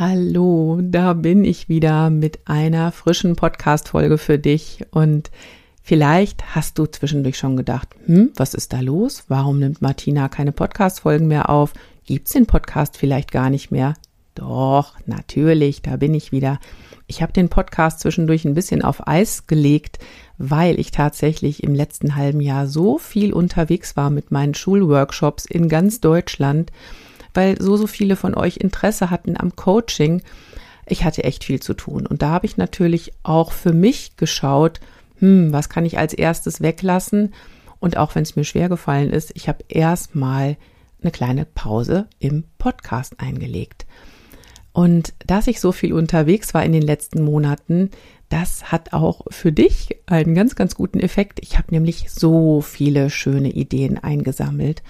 Hallo, da bin ich wieder mit einer frischen Podcast-Folge für dich und Vielleicht hast du zwischendurch schon gedacht, hm, was ist da los? Warum nimmt Martina keine Podcast-Folgen mehr auf? Gibt's den Podcast vielleicht gar nicht mehr? Doch, natürlich, da bin ich wieder. Ich habe den Podcast zwischendurch ein bisschen auf Eis gelegt, weil ich tatsächlich im letzten halben Jahr so viel unterwegs war mit meinen Schulworkshops in ganz Deutschland, weil so, so viele von euch Interesse hatten am Coaching. Ich hatte echt viel zu tun. Und da habe ich natürlich auch für mich geschaut, hm, was kann ich als erstes weglassen? Und auch wenn es mir schwer gefallen ist, ich habe erstmal eine kleine Pause im Podcast eingelegt. Und dass ich so viel unterwegs war in den letzten Monaten, das hat auch für dich einen ganz, ganz guten Effekt. Ich habe nämlich so viele schöne Ideen eingesammelt.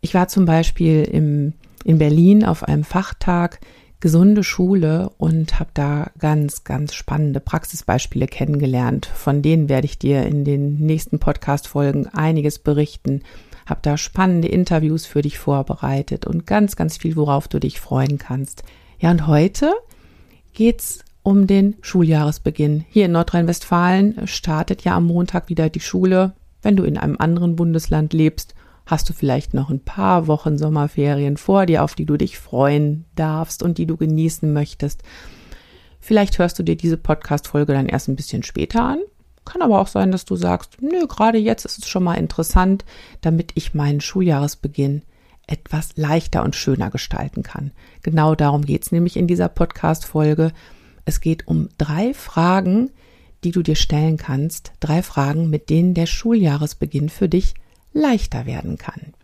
Ich war zum Beispiel im, in Berlin auf einem Fachtag gesunde Schule und habe da ganz, ganz spannende Praxisbeispiele kennengelernt. Von denen werde ich dir in den nächsten Podcast-Folgen einiges berichten. Habe da spannende Interviews für dich vorbereitet und ganz, ganz viel, worauf du dich freuen kannst. Ja, und heute geht's um den Schuljahresbeginn. Hier in Nordrhein-Westfalen startet ja am Montag wieder die Schule. Wenn du in einem anderen Bundesland lebst, hast du vielleicht noch ein paar Wochen Sommerferien vor dir, auf die du dich freuen darfst und die du genießen möchtest. Vielleicht hörst du dir diese Podcast-Folge dann erst ein bisschen später an. Kann aber auch sein, dass du sagst, nö, gerade jetzt ist es schon mal interessant, damit ich meinen Schuljahresbeginn etwas leichter und schöner gestalten kann. Genau darum geht es nämlich in dieser Podcast-Folge. Es geht um drei Fragen, die du dir stellen kannst. Drei Fragen, mit denen der Schuljahresbeginn für dich leichter werden kann.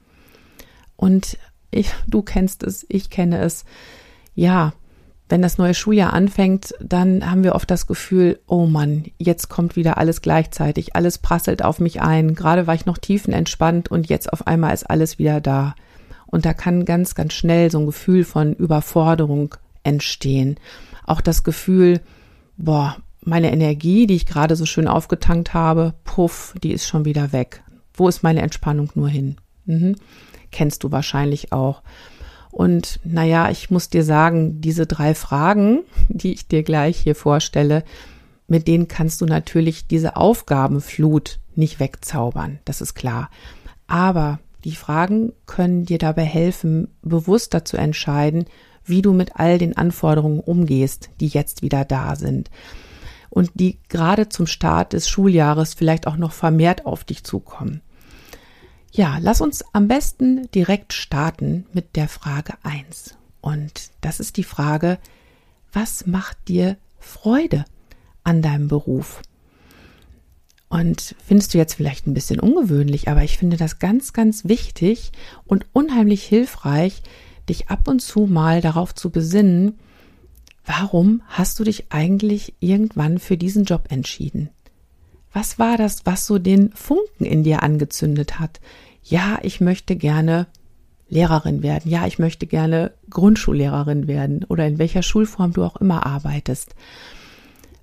Und ich, du kennst es, ich kenne es. Ja, wenn das neue Schuljahr anfängt, dann haben wir oft das Gefühl, oh Mann, jetzt kommt wieder alles gleichzeitig, alles prasselt auf mich ein. Gerade war ich noch tiefenentspannt und jetzt auf einmal ist alles wieder da. Und da kann ganz, ganz schnell so ein Gefühl von Überforderung entstehen. Auch das Gefühl, boah, meine Energie, die ich gerade so schön aufgetankt habe, puff, die ist schon wieder weg. Wo ist meine Entspannung nur hin? Mhm. Kennst du wahrscheinlich auch. Und naja, ich muss dir sagen, diese drei Fragen, die ich dir gleich hier vorstelle, mit denen kannst du natürlich diese Aufgabenflut nicht wegzaubern, das ist klar. Aber die Fragen können dir dabei helfen, bewusster zu entscheiden, wie du mit all den Anforderungen umgehst, die jetzt wieder da sind und die gerade zum Start des Schuljahres vielleicht auch noch vermehrt auf dich zukommen. Ja, lass uns am besten direkt starten mit der Frage eins Und das ist die Frage, was macht dir Freude an deinem Beruf? Und findest du jetzt vielleicht ein bisschen ungewöhnlich, aber ich finde das ganz, ganz wichtig und unheimlich hilfreich, dich ab und zu mal darauf zu besinnen, warum hast du dich eigentlich irgendwann für diesen Job entschieden? Was war das, was so den Funken in dir angezündet hat? Ja, ich möchte gerne Lehrerin werden. Ja, ich möchte gerne Grundschullehrerin werden oder in welcher Schulform du auch immer arbeitest.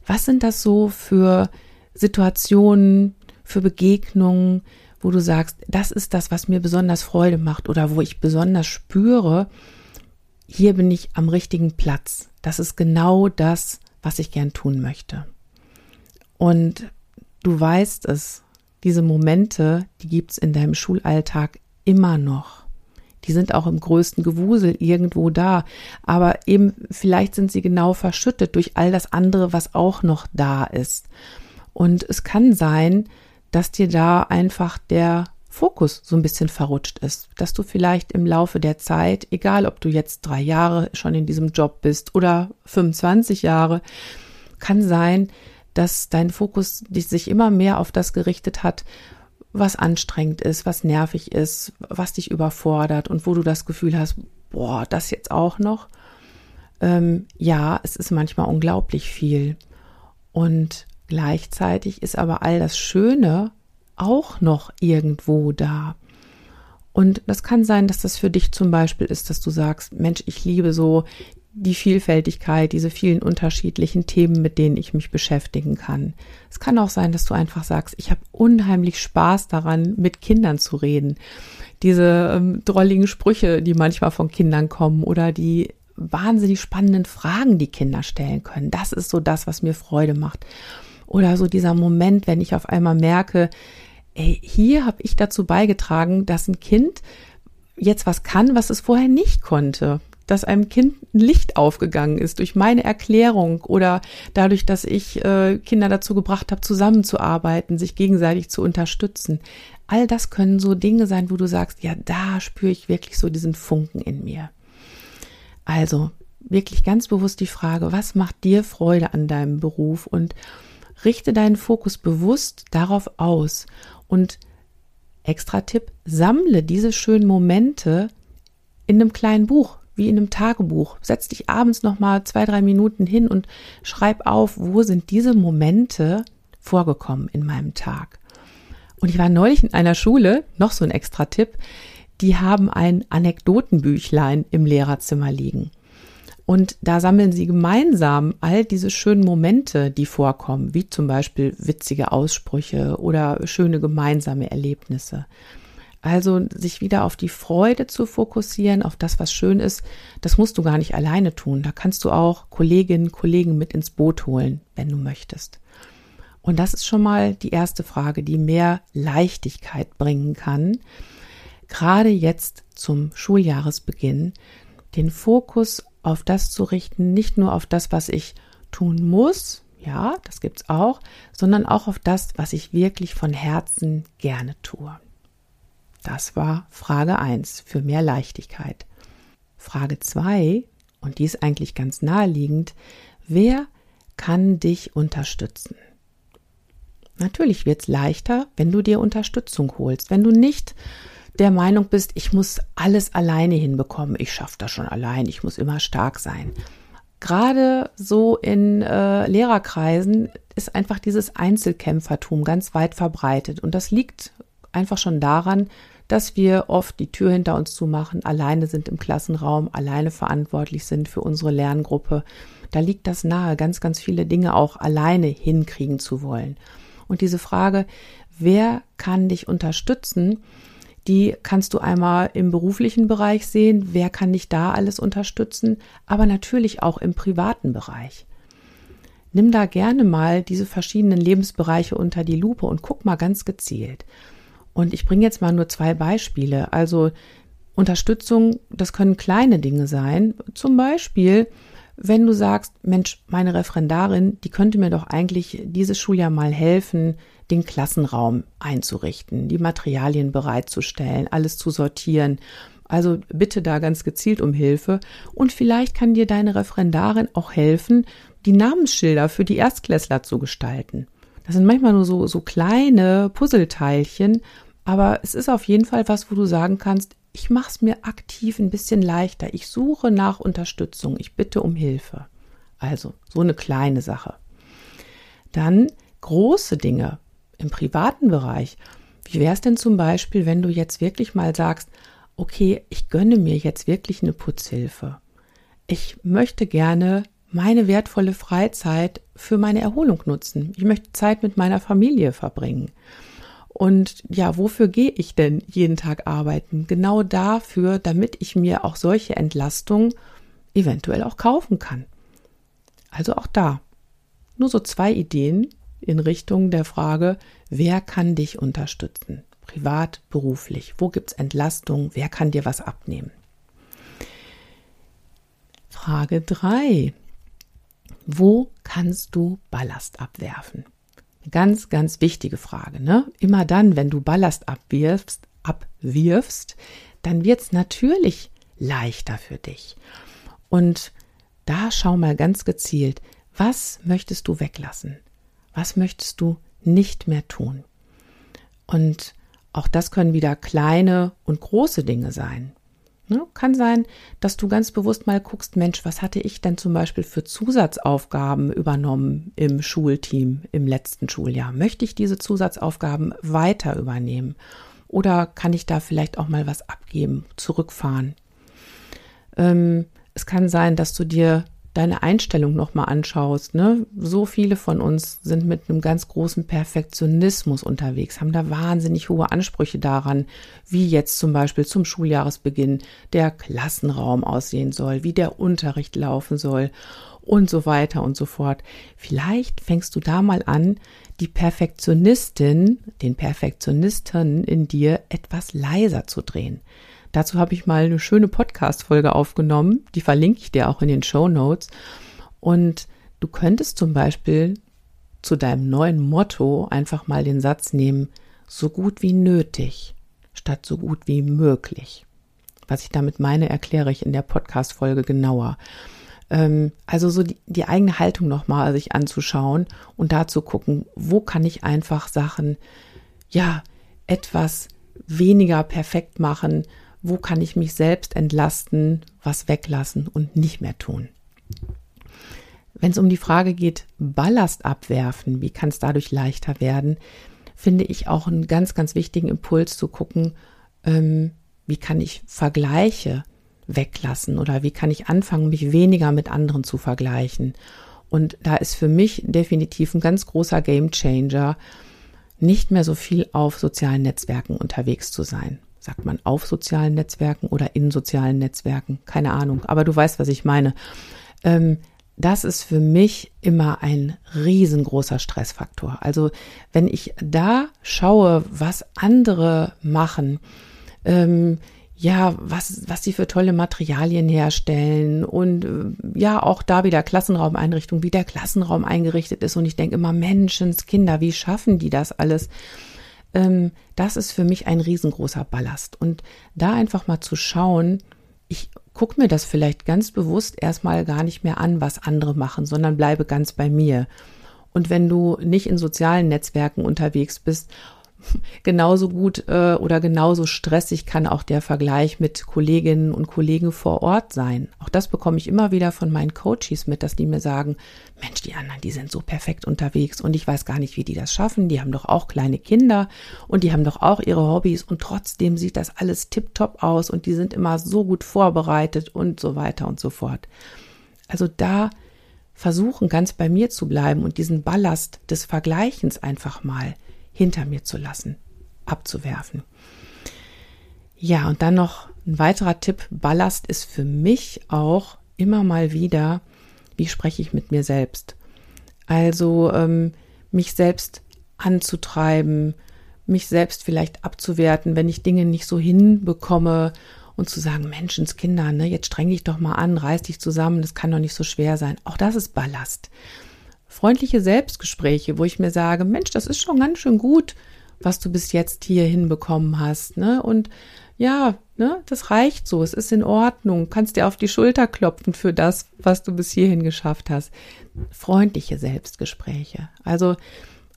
Was sind das so für Situationen, für Begegnungen, wo du sagst, das ist das, was mir besonders Freude macht oder wo ich besonders spüre, hier bin ich am richtigen Platz. Das ist genau das, was ich gern tun möchte. Und du weißt es, diese Momente, die gibt's in deinem Schulalltag immer noch. Die sind auch im größten Gewusel irgendwo da. Aber eben vielleicht sind sie genau verschüttet durch all das andere, was auch noch da ist. Und es kann sein, dass dir da einfach der Fokus so ein bisschen verrutscht ist, dass du vielleicht im Laufe der Zeit, egal ob du jetzt drei Jahre schon in diesem Job bist oder 25 Jahre, kann sein, dass dein Fokus sich immer mehr auf das gerichtet hat, was anstrengend ist, was nervig ist, was dich überfordert und wo du das Gefühl hast, boah, das jetzt auch noch. Ähm, ja, es ist manchmal unglaublich viel. Und gleichzeitig ist aber all das Schöne auch noch irgendwo da. Und das kann sein, dass das für dich zum Beispiel ist, dass du sagst, Mensch, ich liebe so die Vielfältigkeit, diese vielen unterschiedlichen Themen, mit denen ich mich beschäftigen kann. Es kann auch sein, dass du einfach sagst, ich habe unheimlich Spaß daran, mit Kindern zu reden. Diese ähm, drolligen Sprüche, die manchmal von Kindern kommen oder die wahnsinnig spannenden Fragen, die Kinder stellen können. Das ist so das, was mir Freude macht. Oder so dieser Moment, wenn ich auf einmal merke, ey, hier habe ich dazu beigetragen, dass ein Kind jetzt was kann, was es vorher nicht konnte dass einem Kind ein Licht aufgegangen ist durch meine Erklärung oder dadurch, dass ich äh, Kinder dazu gebracht habe, zusammenzuarbeiten, sich gegenseitig zu unterstützen. All das können so Dinge sein, wo du sagst, ja, da spüre ich wirklich so diesen Funken in mir. Also wirklich ganz bewusst die Frage, was macht dir Freude an deinem Beruf und richte deinen Fokus bewusst darauf aus und extra Tipp, sammle diese schönen Momente in einem kleinen Buch, wie in einem Tagebuch. Setz dich abends noch mal zwei, drei Minuten hin und schreib auf, wo sind diese Momente vorgekommen in meinem Tag. Und ich war neulich in einer Schule, noch so ein extra Tipp, die haben ein Anekdotenbüchlein im Lehrerzimmer liegen. Und da sammeln sie gemeinsam all diese schönen Momente, die vorkommen, wie zum Beispiel witzige Aussprüche oder schöne gemeinsame Erlebnisse. Also sich wieder auf die Freude zu fokussieren, auf das, was schön ist, das musst du gar nicht alleine tun. Da kannst du auch Kolleginnen, Kollegen mit ins Boot holen, wenn du möchtest. Und das ist schon mal die erste Frage, die mehr Leichtigkeit bringen kann. Gerade jetzt zum Schuljahresbeginn, den Fokus auf das zu richten, nicht nur auf das, was ich tun muss, ja, das gibt's auch, sondern auch auf das, was ich wirklich von Herzen gerne tue. Das war Frage 1 für mehr Leichtigkeit. Frage 2, und die ist eigentlich ganz naheliegend, wer kann dich unterstützen? Natürlich wird es leichter, wenn du dir Unterstützung holst, wenn du nicht der Meinung bist, ich muss alles alleine hinbekommen, ich schaffe das schon allein, ich muss immer stark sein. Gerade so in äh, Lehrerkreisen ist einfach dieses Einzelkämpfertum ganz weit verbreitet und das liegt einfach schon daran, dass wir oft die Tür hinter uns zumachen, alleine sind im Klassenraum, alleine verantwortlich sind für unsere Lerngruppe. Da liegt das nahe, ganz, ganz viele Dinge auch alleine hinkriegen zu wollen. Und diese Frage, wer kann dich unterstützen, die kannst du einmal im beruflichen Bereich sehen, wer kann dich da alles unterstützen, aber natürlich auch im privaten Bereich. Nimm da gerne mal diese verschiedenen Lebensbereiche unter die Lupe und guck mal ganz gezielt. Und ich bringe jetzt mal nur zwei Beispiele. Also Unterstützung, das können kleine Dinge sein. Zum Beispiel, wenn du sagst, Mensch, meine Referendarin, die könnte mir doch eigentlich dieses Schuljahr mal helfen, den Klassenraum einzurichten, die Materialien bereitzustellen, alles zu sortieren. Also bitte da ganz gezielt um Hilfe. Und vielleicht kann dir deine Referendarin auch helfen, die Namensschilder für die Erstklässler zu gestalten. Das sind manchmal nur so, so kleine Puzzleteilchen, aber es ist auf jeden Fall was, wo du sagen kannst, ich mache es mir aktiv ein bisschen leichter. Ich suche nach Unterstützung. Ich bitte um Hilfe. Also so eine kleine Sache. Dann große Dinge im privaten Bereich. Wie wäre es denn zum Beispiel, wenn du jetzt wirklich mal sagst, okay, ich gönne mir jetzt wirklich eine Putzhilfe. Ich möchte gerne meine wertvolle Freizeit für meine Erholung nutzen. Ich möchte Zeit mit meiner Familie verbringen. Und ja, wofür gehe ich denn jeden Tag arbeiten? Genau dafür, damit ich mir auch solche Entlastung eventuell auch kaufen kann. Also auch da. Nur so zwei Ideen in Richtung der Frage, wer kann dich unterstützen? privat, beruflich? Wo gibt's Entlastung? Wer kann dir was abnehmen? Frage drei: Wo kannst du Ballast abwerfen? Ganz, ganz wichtige Frage. Ne? Immer dann, wenn du Ballast abwirfst, abwirfst, dann wird's natürlich leichter für dich. Und da schau mal ganz gezielt, was möchtest du weglassen? Was möchtest du nicht mehr tun? Und auch das können wieder kleine und große Dinge sein. Ne? Kann sein, dass du ganz bewusst mal guckst, Mensch, was hatte ich denn zum Beispiel für Zusatzaufgaben übernommen im Schulteam im letzten Schuljahr? Möchte ich diese Zusatzaufgaben weiter übernehmen? Oder kann ich da vielleicht auch mal was abgeben, zurückfahren? Ähm, es kann sein, dass du dir deine Einstellung nochmal anschaust, ne? So viele von uns sind mit einem ganz großen Perfektionismus unterwegs, haben da wahnsinnig hohe Ansprüche daran, wie jetzt zum Beispiel zum Schuljahresbeginn der Klassenraum aussehen soll, wie der Unterricht laufen soll und so weiter und so fort. Vielleicht fängst du da mal an, die Perfektionistin, den Perfektionisten in dir etwas leiser zu drehen. Dazu habe ich mal eine schöne Podcast-Folge aufgenommen. Die verlinke ich dir auch in den Show Notes. Und du könntest zum Beispiel zu deinem neuen Motto einfach mal den Satz nehmen, so gut wie nötig statt so gut wie möglich. Was ich damit meine, erkläre ich in der Podcast-Folge genauer. Ähm, also so die, die eigene Haltung nochmal sich anzuschauen und da zu gucken, wo kann ich einfach Sachen, ja, etwas weniger perfekt machen, wo kann ich mich selbst entlasten, was weglassen und nicht mehr tun. Wenn es um die Frage geht, Ballast abwerfen, wie kann es dadurch leichter werden, finde ich auch einen ganz, ganz wichtigen Impuls zu gucken, ähm, wie kann ich Vergleiche weglassen oder wie kann ich anfangen, mich weniger mit anderen zu vergleichen. Und da ist für mich definitiv ein ganz großer Gamechanger, nicht mehr so viel auf sozialen Netzwerken unterwegs zu sein sagt man auf sozialen Netzwerken oder in sozialen Netzwerken, keine Ahnung, aber du weißt, was ich meine. Ähm, das ist für mich immer ein riesengroßer Stressfaktor. Also wenn ich da schaue, was andere machen, ähm, ja, was, was sie für tolle Materialien herstellen und äh, ja, auch da wieder Klassenraumeinrichtung, wie der Klassenraum eingerichtet ist. Und ich denke immer, Menschenskinder, wie schaffen die das alles? Ähm, das ist für mich ein riesengroßer Ballast. Und da einfach mal zu schauen, ich gucke mir das vielleicht ganz bewusst erstmal gar nicht mehr an, was andere machen, sondern bleibe ganz bei mir. Und wenn du nicht in sozialen Netzwerken unterwegs bist genauso gut äh, oder genauso stressig kann auch der Vergleich mit Kolleginnen und Kollegen vor Ort sein. Auch das bekomme ich immer wieder von meinen Coaches mit, dass die mir sagen, Mensch, die anderen, die sind so perfekt unterwegs und ich weiß gar nicht, wie die das schaffen. Die haben doch auch kleine Kinder und die haben doch auch ihre Hobbys und trotzdem sieht das alles tipptopp aus und die sind immer so gut vorbereitet und so weiter und so fort. Also da versuchen, ganz bei mir zu bleiben und diesen Ballast des Vergleichens einfach mal hinter mir zu lassen, abzuwerfen. Ja, und dann noch ein weiterer Tipp. Ballast ist für mich auch immer mal wieder, wie spreche ich mit mir selbst. Also ähm, mich selbst anzutreiben, mich selbst vielleicht abzuwerten, wenn ich Dinge nicht so hinbekomme und zu sagen, Menschenskinder, ne, jetzt streng dich doch mal an, reiß dich zusammen, das kann doch nicht so schwer sein. Auch das ist Ballast freundliche Selbstgespräche, wo ich mir sage, Mensch, das ist schon ganz schön gut, was du bis jetzt hier hinbekommen hast, ne? Und ja, ne, das reicht so, es ist in Ordnung, kannst dir auf die Schulter klopfen für das, was du bis hierhin geschafft hast. Freundliche Selbstgespräche. Also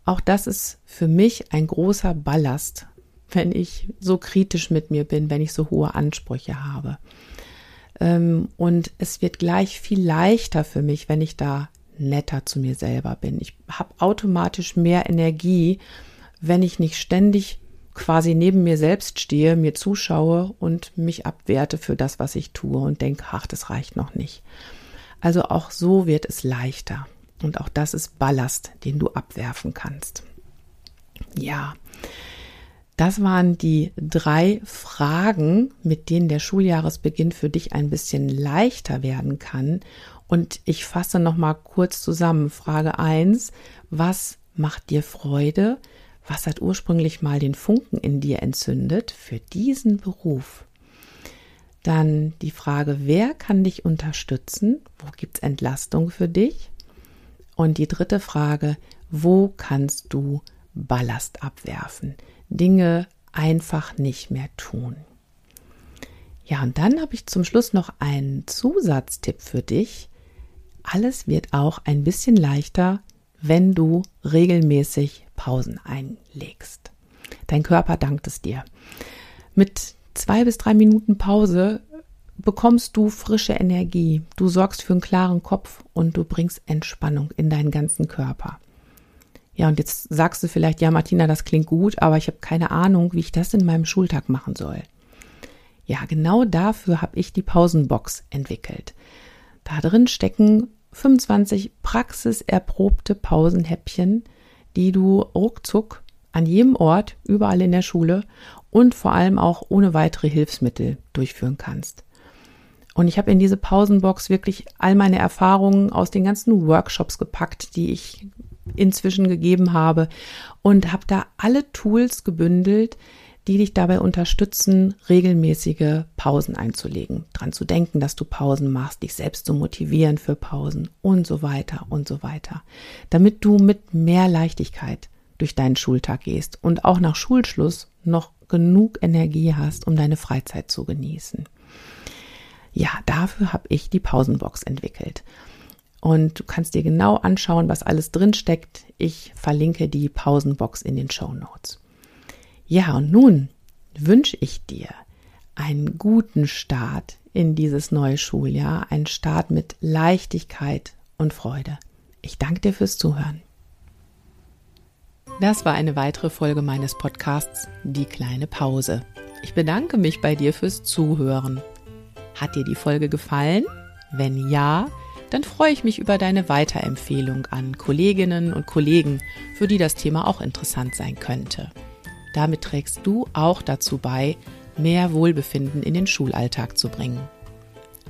auch das ist für mich ein großer Ballast, wenn ich so kritisch mit mir bin, wenn ich so hohe Ansprüche habe. Ähm, und es wird gleich viel leichter für mich, wenn ich da netter zu mir selber bin. Ich habe automatisch mehr Energie, wenn ich nicht ständig quasi neben mir selbst stehe, mir zuschaue und mich abwerte für das, was ich tue und denke, ach, das reicht noch nicht. Also auch so wird es leichter. Und auch das ist Ballast, den du abwerfen kannst. Ja, das waren die drei Fragen, mit denen der Schuljahresbeginn für dich ein bisschen leichter werden kann und ich fasse noch mal kurz zusammen. Frage eins: Was macht dir Freude? was hat ursprünglich mal den Funken in dir entzündet für diesen Beruf? Dann die Frage, wer kann dich unterstützen? Wo gibt es Entlastung für dich? Und die dritte Frage, wo kannst du Ballast abwerfen? Dinge einfach nicht mehr tun. Ja, und dann habe ich zum Schluss noch einen Zusatztipp für dich. Alles wird auch ein bisschen leichter, wenn du regelmäßig Pausen einlegst. Dein Körper dankt es dir. Mit zwei bis drei Minuten Pause bekommst du frische Energie, du sorgst für einen klaren Kopf und du bringst Entspannung in deinen ganzen Körper. Ja, und jetzt sagst du vielleicht, ja, Martina, das klingt gut, aber ich habe keine Ahnung, wie ich das in meinem Schultag machen soll. Ja, genau dafür habe ich die Pausenbox entwickelt. Da drin stecken 25 praxiserprobte Pausenhäppchen, die du ruckzuck an jedem Ort, überall in der Schule und vor allem auch ohne weitere Hilfsmittel durchführen kannst. Und ich habe in diese Pausenbox wirklich all meine Erfahrungen aus den ganzen Workshops gepackt, die ich inzwischen gegeben habe und habe da alle Tools gebündelt, die dich dabei unterstützen, regelmäßige Pausen einzulegen, dran zu denken, dass du Pausen machst, dich selbst zu motivieren für Pausen und so weiter und so weiter, damit du mit mehr Leichtigkeit durch deinen Schultag gehst und auch nach Schulschluss noch genug Energie hast, um deine Freizeit zu genießen. Ja, dafür habe ich die Pausenbox entwickelt. Und du kannst dir genau anschauen, was alles drin steckt. Ich verlinke die Pausenbox in den Show Notes. Ja, und nun wünsche ich dir einen guten Start in dieses neue Schuljahr, einen Start mit Leichtigkeit und Freude. Ich danke dir fürs Zuhören. Das war eine weitere Folge meines Podcasts Die kleine Pause. Ich bedanke mich bei dir fürs Zuhören. Hat dir die Folge gefallen? Wenn ja, dann freue ich mich über deine Weiterempfehlung an Kolleginnen und Kollegen, für die das Thema auch interessant sein könnte. Damit trägst du auch dazu bei, mehr Wohlbefinden in den Schulalltag zu bringen.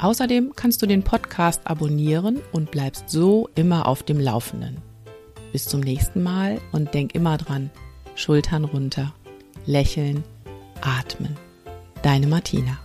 Außerdem kannst du den Podcast abonnieren und bleibst so immer auf dem Laufenden. Bis zum nächsten Mal und denk immer dran, Schultern runter, lächeln, atmen. Deine Martina.